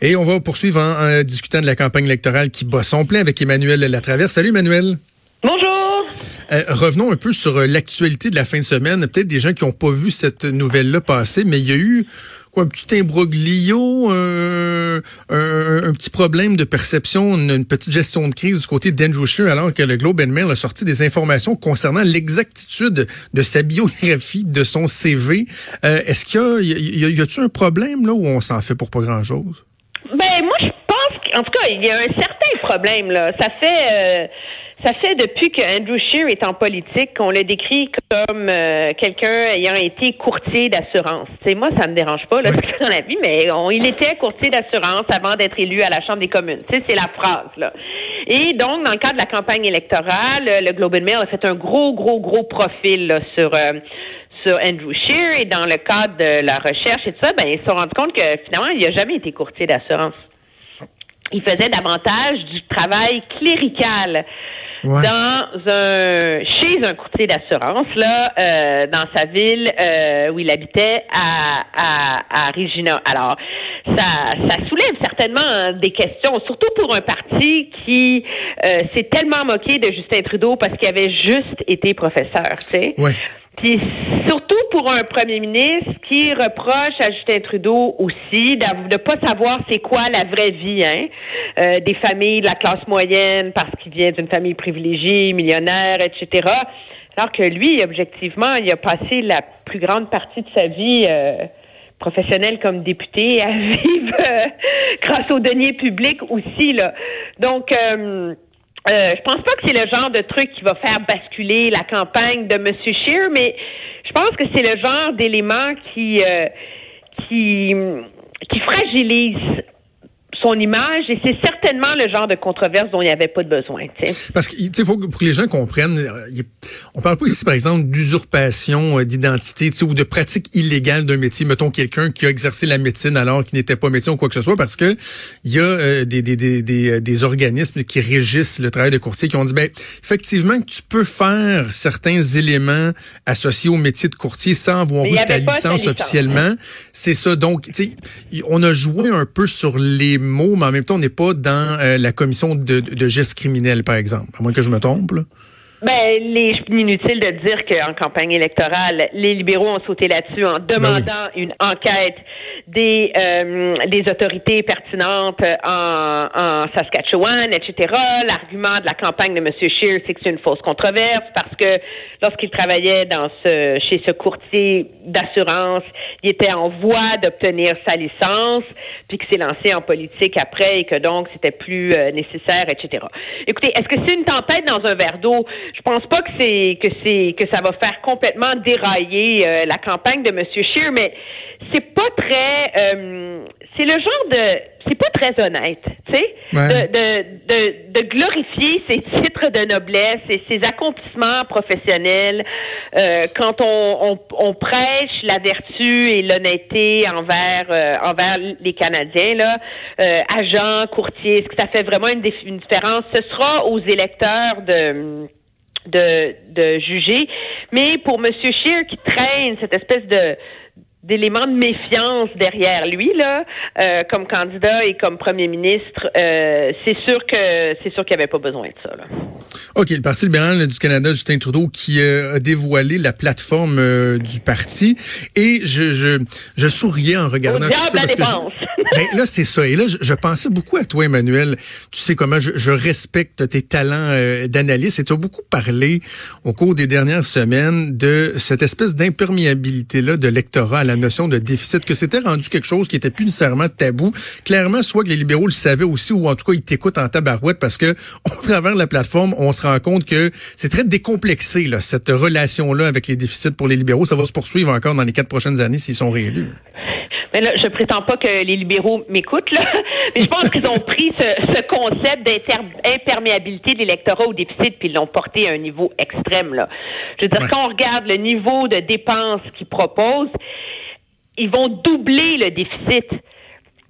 Et on va poursuivre en, discutant de la campagne électorale qui bat son plein avec Emmanuel Latraverse. Salut Emmanuel. Bonjour. Euh, revenons un peu sur euh, l'actualité de la fin de semaine. Peut-être des gens qui n'ont pas vu cette nouvelle-là passer, mais il y a eu quoi, un petit imbroglio, euh, un, petit problème de perception, une, petite gestion de crise du côté d'Andrew Scheer, alors que le Globe and Mail a sorti des informations concernant l'exactitude de sa biographie, de son CV. Est-ce qu'il y a, y, a, un problème là où on s'en fait pour pas grand-chose? Qu'en tout cas il y a un certain problème là. Ça fait ça fait depuis que Andrew Scheer est en politique qu'on le décrit comme euh, quelqu'un ayant été courtier d'assurance. C'est moi, ça me dérange pas là, dans la vie, mais il était courtier d'assurance avant d'être élu à la Chambre des communes. Tu sais, c'est la phrase là. Et donc, dans le cadre de la campagne électorale, le Globe and Mail a fait un gros, gros, gros profil là, sur euh, sur Andrew Scheer et dans le cadre de la recherche et tout ça, ben ils se sont rendus compte que finalement, il n'a jamais été courtier d'assurance. Il faisait davantage du travail clérical dans un chez un courtier d'assurance là euh, dans sa ville euh, où il habitait à, à, à Regina. Alors ça ça soulève certainement des questions, surtout pour un parti qui euh, s'est tellement moqué de Justin Trudeau parce qu'il avait juste été professeur, tu sais. Puis surtout pour un premier ministre qui reproche à Justin Trudeau aussi de ne pas savoir c'est quoi la vraie vie hein, euh, des familles de la classe moyenne parce qu'il vient d'une famille privilégiée, millionnaire, etc. Alors que lui, objectivement, il a passé la plus grande partie de sa vie euh, professionnelle comme député à vivre euh, grâce aux deniers publics aussi. Là. Donc euh, je pense pas que c'est le genre de truc qui va faire basculer la campagne de M. Scheer, mais je pense que c'est le genre d'élément qui euh, qui qui fragilise son image et c'est certainement le genre de controverse dont il n'y avait pas de besoin. Parce que il faut pour que les gens comprennent, euh, on parle pas ici par exemple d'usurpation euh, d'identité ou de pratique illégale d'un métier. Mettons quelqu'un qui a exercé la médecine alors qu'il n'était pas médecin ou quoi que ce soit, parce que il y a euh, des, des, des, des, organismes qui régissent le travail de courtier qui ont dit ben effectivement que tu peux faire certains éléments associés au métier de courtier sans avoir eu ta licence, officiellement. C'est ça. Donc, on a joué un peu sur les mais en même temps, on n'est pas dans euh, la commission de, gestes criminels, par exemple. À moins que je me trompe. Ben, les, inutile de dire qu'en campagne électorale, les libéraux ont sauté là-dessus en ben demandant une enquête des euh, des autorités pertinentes en, en Saskatchewan, etc. L'argument de la campagne de M. Scheer, c'est que c'est une fausse controverse parce que lorsqu'il travaillait dans ce chez ce courtier d'assurance, il était en voie d'obtenir sa licence, puis que s'est lancé en politique après et que donc c'était plus euh, nécessaire, etc. Écoutez, est-ce que c'est une tempête dans un verre d'eau? Je pense pas que c'est que c'est que ça va faire complètement dérailler euh, la campagne de M. Scheer, mais c'est pas très euh, c'est le genre de c'est pas très honnête, tu sais, de, de, de, de, glorifier ses titres de noblesse et ses accomplissements professionnels euh, quand on, on, on, prêche la vertu et l'honnêteté envers envers les Canadiens là, agents, courtiers, est-ce que ça fait vraiment une, une différence? Ce sera aux électeurs de de, de juger. Mais pour M. Scheer qui traîne cette espèce de d'éléments de méfiance derrière lui là, euh, comme candidat et comme premier ministre, euh, c'est sûr que c'est sûr qu'il avait pas besoin de ça. Là. OK, le Parti libéral du Canada, Justin Trudeau, qui euh, a dévoilé la plateforme du parti. Et je, je, je souriais en regardant tout ça. Parce que ben, là, c'est ça. Et là, je, pensais beaucoup à toi, Emmanuel. Tu sais comment je, je respecte tes talents d'analyste. Et tu as beaucoup parlé au cours des dernières semaines de cette espèce d'imperméabilité-là de l'électorat à la notion de déficit, que c'était rendu quelque chose qui était plus nécessairement tabou. Clairement, soit que les libéraux le savaient aussi, ou en tout cas, ils t'écoutent en tabarouette parce que, au travers de la plateforme, on se rend compte que c'est très décomplexé, là, cette relation-là avec les déficits pour les libéraux. Ça va se poursuivre encore dans les quatre prochaines années s'ils sont réélus. Mais là, je prétends pas que les libéraux m'écoutent, là. Mais je pense qu'ils ont pris ce, concept d'imperméabilité de l'électorat au déficit puis ils l'ont porté à un niveau extrême, là. Je veux dire, quand on regarde le niveau de dépenses qu'ils proposent, ils vont doubler le déficit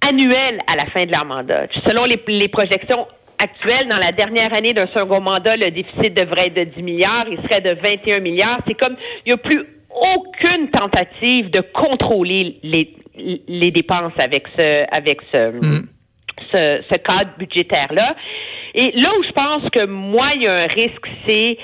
annuel à la fin de leur mandat. Selon les, les projections actuelles, dans la dernière année d'un second mandat, le déficit devrait être de 10 milliards, il serait de 21 milliards. C'est comme, il n'y a plus aucune tentative de contrôler les, les dépenses avec ce, avec ce, mm. ce, ce cadre budgétaire-là. Et là où je pense que moi, il y a un risque, c'est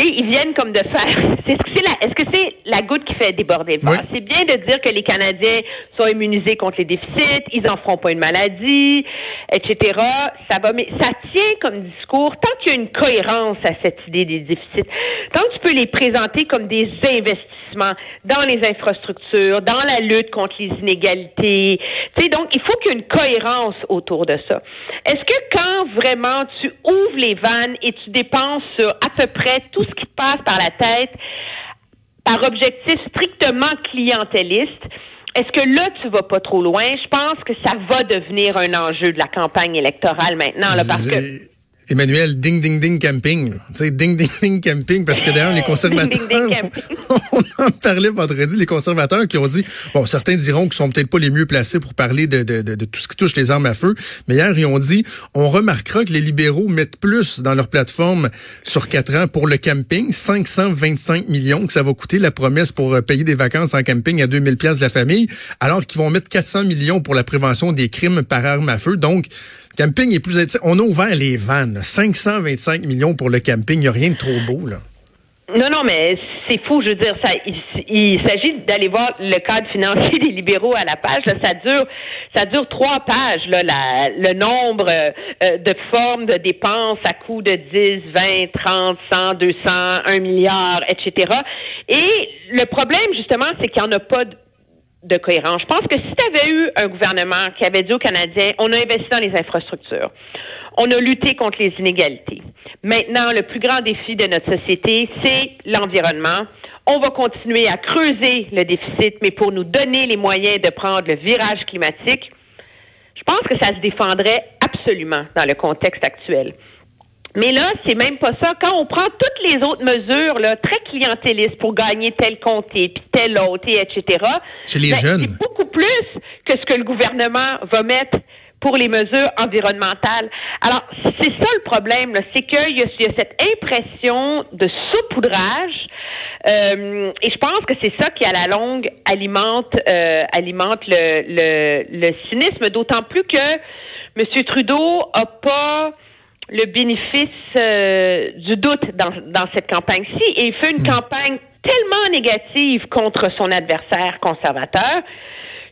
Là, ils viennent comme de faire. Est-ce que c'est la, est-ce que c'est la goutte qui fait déborder le vase? C'est bien de dire que les Canadiens sont immunisés contre les déficits, ils en feront pas une maladie, etc. Ça va, mais ça tient comme discours tant qu'il y a une cohérence à cette idée des déficits. Tant que tu peux les présenter comme des investissements dans les infrastructures, dans la lutte contre les inégalités. Tu sais, donc il faut qu'il y ait une cohérence autour de ça. Est-ce que quand vraiment tu ouvres les vannes et tu dépenses sur à peu près tout ce qui passe par la tête par objectif strictement clientéliste, est-ce que là, tu vas pas trop loin? Je pense que ça va devenir un enjeu de la campagne électorale maintenant, là, parce que Emmanuel, ding, ding, ding camping. Tu sais, ding, ding, ding camping, parce que d'ailleurs, les conservateurs, on en parlait vendredi, les conservateurs qui ont dit, bon, certains diront qu'ils sont peut-être pas les mieux placés pour parler de, de, de, tout ce qui touche les armes à feu, mais hier, ils ont dit, on remarquera que les libéraux mettent plus dans leur plateforme sur quatre ans pour le camping, 525 millions que ça va coûter la promesse pour euh, payer des vacances en camping à 2000 pièces de la famille, alors qu'ils vont mettre 400 millions pour la prévention des crimes par arme à feu. Donc, camping est plus... On a ouvert les vannes. 525 millions pour le camping. Il n'y a rien de trop beau, là. Non, non, mais c'est fou. Je veux dire, il, s'agit d'aller voir le cadre financier des libéraux à la page. ça dure, ça dure trois pages. Là, le nombre euh, de formes de dépenses à coût de 10, 20, 30, 100, 200, 1 milliard, etc. Et le problème, justement, c'est qu'il n'y en a pas de de cohérence. Je pense que si tu avais eu un gouvernement qui avait dit aux Canadiens, on a investi dans les infrastructures, on a lutté contre les inégalités. Maintenant, le plus grand défi de notre société, c'est l'environnement. On va continuer à creuser le déficit, mais pour nous donner les moyens de prendre le virage climatique, je pense que ça se défendrait absolument dans le contexte actuel. Mais là, c'est même pas ça. Quand on prend toutes les autres mesures là, très clientélistes pour gagner tel comté, puis tel autre, et etc. C'est les ben, jeunes. C'est beaucoup plus que ce que le gouvernement va mettre pour les mesures environnementales. Alors, c'est ça le problème, c'est qu'il y, y, a cette impression de saupoudrage, euh, et je pense que c'est ça qui, à la longue, alimente, euh, alimente le, le, le cynisme, d'autant plus que M. Trudeau a pas le bénéfice euh, du doute dans, dans cette campagne-ci et il fait une hmm. campagne tellement négative contre son adversaire conservateur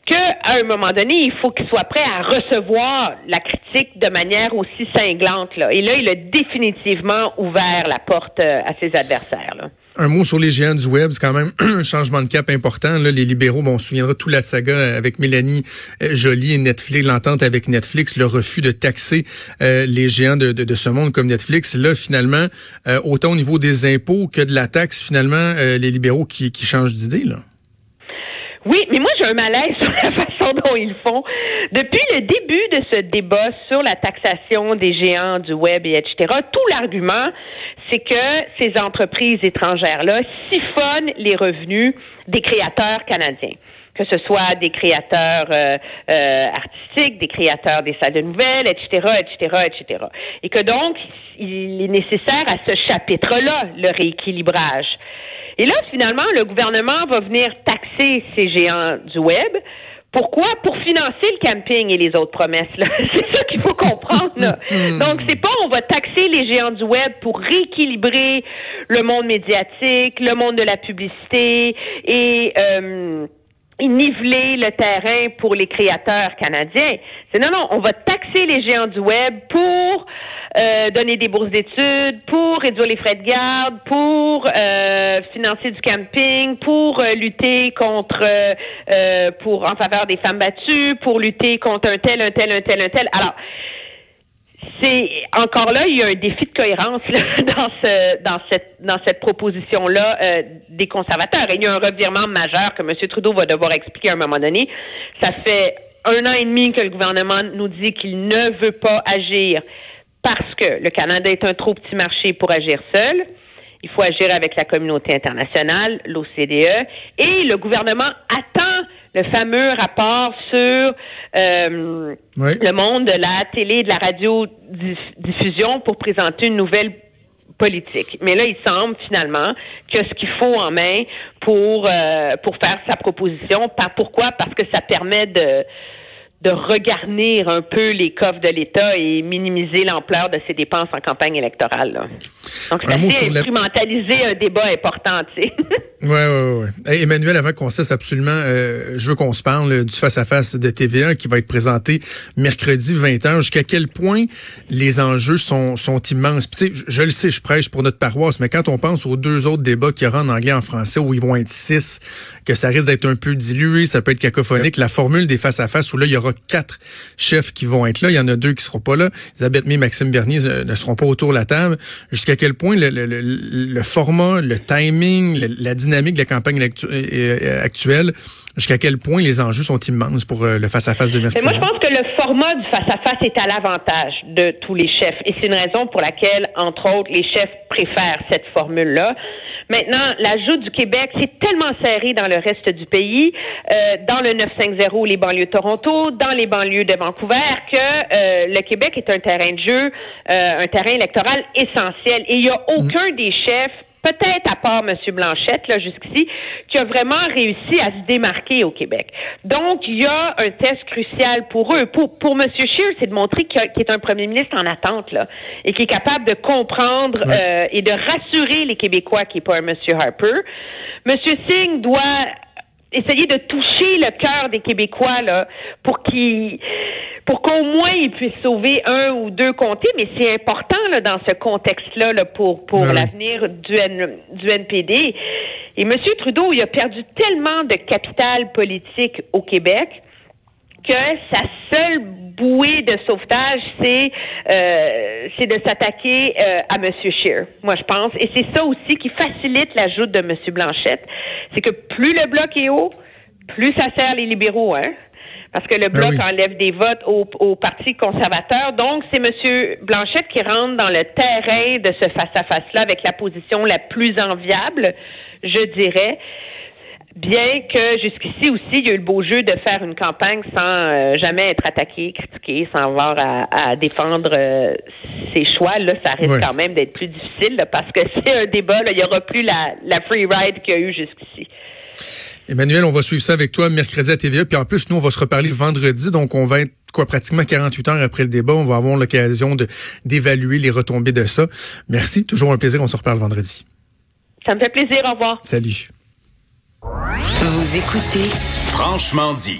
qu'à un moment donné, il faut qu'il soit prêt à recevoir la critique de manière aussi cinglante. Là. Et là, il a définitivement ouvert la porte euh, à ses adversaires. Là. Un mot sur les géants du web, c'est quand même un changement de cap important. Les libéraux, bon, on se souviendra toute la saga avec Mélanie euh, Joly et Netflix, l'entente avec Netflix, le refus de taxer euh, les géants de, ce monde comme Netflix. Là, finalement, euh, autant au niveau des impôts que de la taxe, finalement, les libéraux qui, qui changent d'idée. là. Oui, mais moi j'ai un malaise sur la façon dont ils font. Depuis le début de ce débat sur la taxation des géants du web et etc., tout l'argument, c'est que ces entreprises étrangères-là siphonnent les revenus des créateurs canadiens que ce soit des créateurs euh, euh, artistiques, des créateurs des salles de nouvelles, etc., etc., etc. Et que donc, il est nécessaire à ce chapitre-là le rééquilibrage. Et là, finalement, le gouvernement va venir taxer ces géants du web. Pourquoi? Pour financer le camping et les autres promesses. Là. C'est ça qu'il faut comprendre. Hmm. Donc, c'est pas on va taxer les géants du web pour rééquilibrer le monde médiatique, le monde de la publicité et euh, niveler le terrain pour les créateurs canadiens. C'est non, non, on va taxer les géants du web pour euh, donner des bourses d'études, pour réduire les frais de garde, pour euh, financer du camping, pour euh, lutter contre, pour en faveur des femmes battues, pour lutter contre un tel, un tel, un tel, un tel. Alors, c'est encore là, il y a un défi de cohérence dans ce dans cette dans cette proposition là euh, des conservateurs. Il y a un revirement majeur que M. Trudeau va devoir expliquer à un moment donné. Ça fait un an et demi que le gouvernement nous dit qu'il ne veut pas agir parce que le Canada est un trop petit marché pour agir seul. Il faut agir avec la communauté internationale, l'OCDE, et le gouvernement attend le fameux rapport sur euh, le monde de la télé et de la radiodiffusion pour présenter une nouvelle politique. Mais là, il semble finalement que ce qu'il faut en main pour euh, pour faire sa proposition. Pourquoi? Parce que ça permet de de regarnir un peu les coffres de l'État et minimiser l'ampleur de ses dépenses en campagne électorale. Là. Donc, c'est instrumentaliser un débat important, tu sais. Oui, oui, oui. Emmanuel, avant qu'on cesse absolument, euh, je veux qu'on se parle du face-à-face de TVA qui va être présenté mercredi 20h. Jusqu'à quel point les enjeux sont, sont immenses? Puis, je, je le sais, je prêche pour notre paroisse, mais quand on pense aux deux autres débats qu'il y aura en anglais et en français, où ils vont être six, que ça risque d'être un peu dilué, ça peut être cacophonique, la formule des face-à-face où là, il y aura quatre chefs qui vont être là. Il y en a deux qui seront pas là. Elisabeth May, Maxime Bernier euh, ne seront pas autour de la table. Jusqu'à quel point le, le, format, le timing, la dynamique de la campagne euh, euh, actuelle, jusqu'à quel point les enjeux sont immenses pour le face-à-face de mercredi? moi, je pense que le format du face-à-face est à l'avantage de tous les chefs. Et c'est une raison pour laquelle, entre autres, les chefs préfèrent cette formule-là. Maintenant, l'ajout du Québec, c'est tellement serré dans le reste du pays, euh, dans le 950, les banlieues de Toronto, dans les banlieues de Vancouver, que euh, le Québec est un terrain de jeu, euh, un terrain électoral essentiel. Et il n'y a aucun des chefs peut-être à part M. Blanchette, là, jusqu'ici, qui a vraiment réussi à se démarquer au Québec. Donc, il y a un test crucial pour eux. Pour, pour M. Scheer, c'est de montrer qu'il est un premier ministre en attente, là, et qui est capable de comprendre euh, et de rassurer les Québécois qui n'est pas un M. Harper. M. Singh doit essayer de toucher le cœur des Québécois là pour qu'ils pour qu'au moins ils puissent sauver un ou deux comtés, mais c'est important là, dans ce contexte-là là, pour pour ben l'avenir du, du NPD. Et M. Trudeau, il a perdu tellement de capital politique au Québec que sa seule bouée de sauvetage, c'est euh, c'est de s'attaquer euh, à M. Scheer, moi je pense. Et c'est ça aussi qui facilite l'ajout de M. Blanchette. C'est que plus le bloc est haut, plus ça sert les libéraux, hein? Parce que le ben bloc enlève des votes au, au Parti conservateur. Donc, c'est M. Blanchette qui rentre dans le terrain de ce face-à-face-là avec la position la plus enviable, je dirais. Bien que jusqu'ici aussi, il y a eu le beau jeu de faire une campagne sans euh, jamais être attaqué, critiqué, sans avoir à, défendre euh, ses choix. Là, ça risque quand même d'être plus difficile parce que c'est un débat. il n'y aura plus la, la free ride qu'il y a eu jusqu'ici. Emmanuel, on va suivre ça avec toi mercredi à TVA. Puis en plus, nous, on va se reparler le vendredi. Donc, on va être quoi pratiquement 48 heures après le débat. On va avoir l'occasion de d'évaluer les retombées de ça. Merci. Toujours un plaisir. On se reparle vendredi. Ça me fait plaisir. Au revoir. Salut. Vous écoutez Franchement dit.